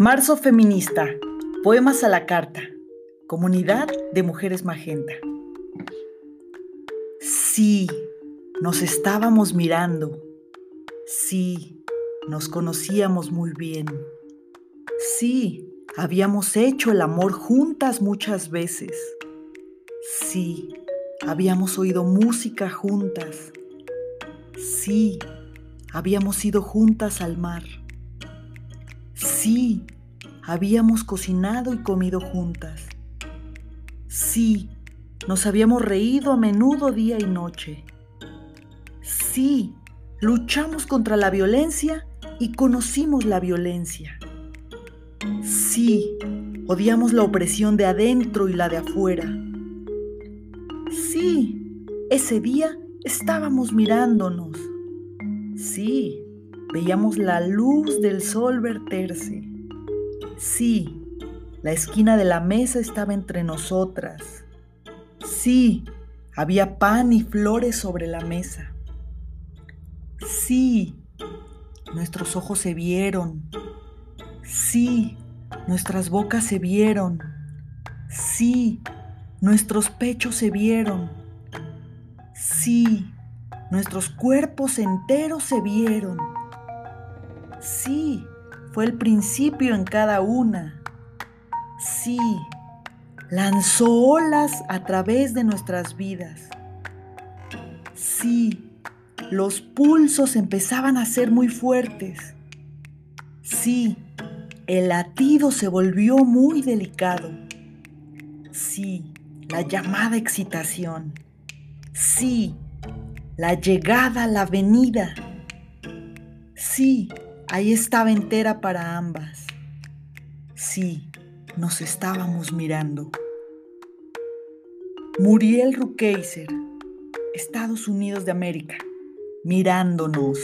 Marzo Feminista, Poemas a la Carta, Comunidad de Mujeres Magenta. Sí, nos estábamos mirando. Sí, nos conocíamos muy bien. Sí, habíamos hecho el amor juntas muchas veces. Sí, habíamos oído música juntas. Sí, habíamos ido juntas al mar. Sí, habíamos cocinado y comido juntas. Sí, nos habíamos reído a menudo día y noche. Sí, luchamos contra la violencia y conocimos la violencia. Sí, odiamos la opresión de adentro y la de afuera. Sí, ese día estábamos mirándonos. Sí, Veíamos la luz del sol verterse. Sí, la esquina de la mesa estaba entre nosotras. Sí, había pan y flores sobre la mesa. Sí, nuestros ojos se vieron. Sí, nuestras bocas se vieron. Sí, nuestros pechos se vieron. Sí, nuestros cuerpos enteros se vieron. Sí, fue el principio en cada una. Sí, lanzó olas a través de nuestras vidas. Sí, los pulsos empezaban a ser muy fuertes. Sí, el latido se volvió muy delicado. Sí, la llamada excitación. Sí, la llegada, la venida. Sí, Ahí estaba entera para ambas. Sí, nos estábamos mirando. Muriel Rukeyser, Estados Unidos de América, mirándonos.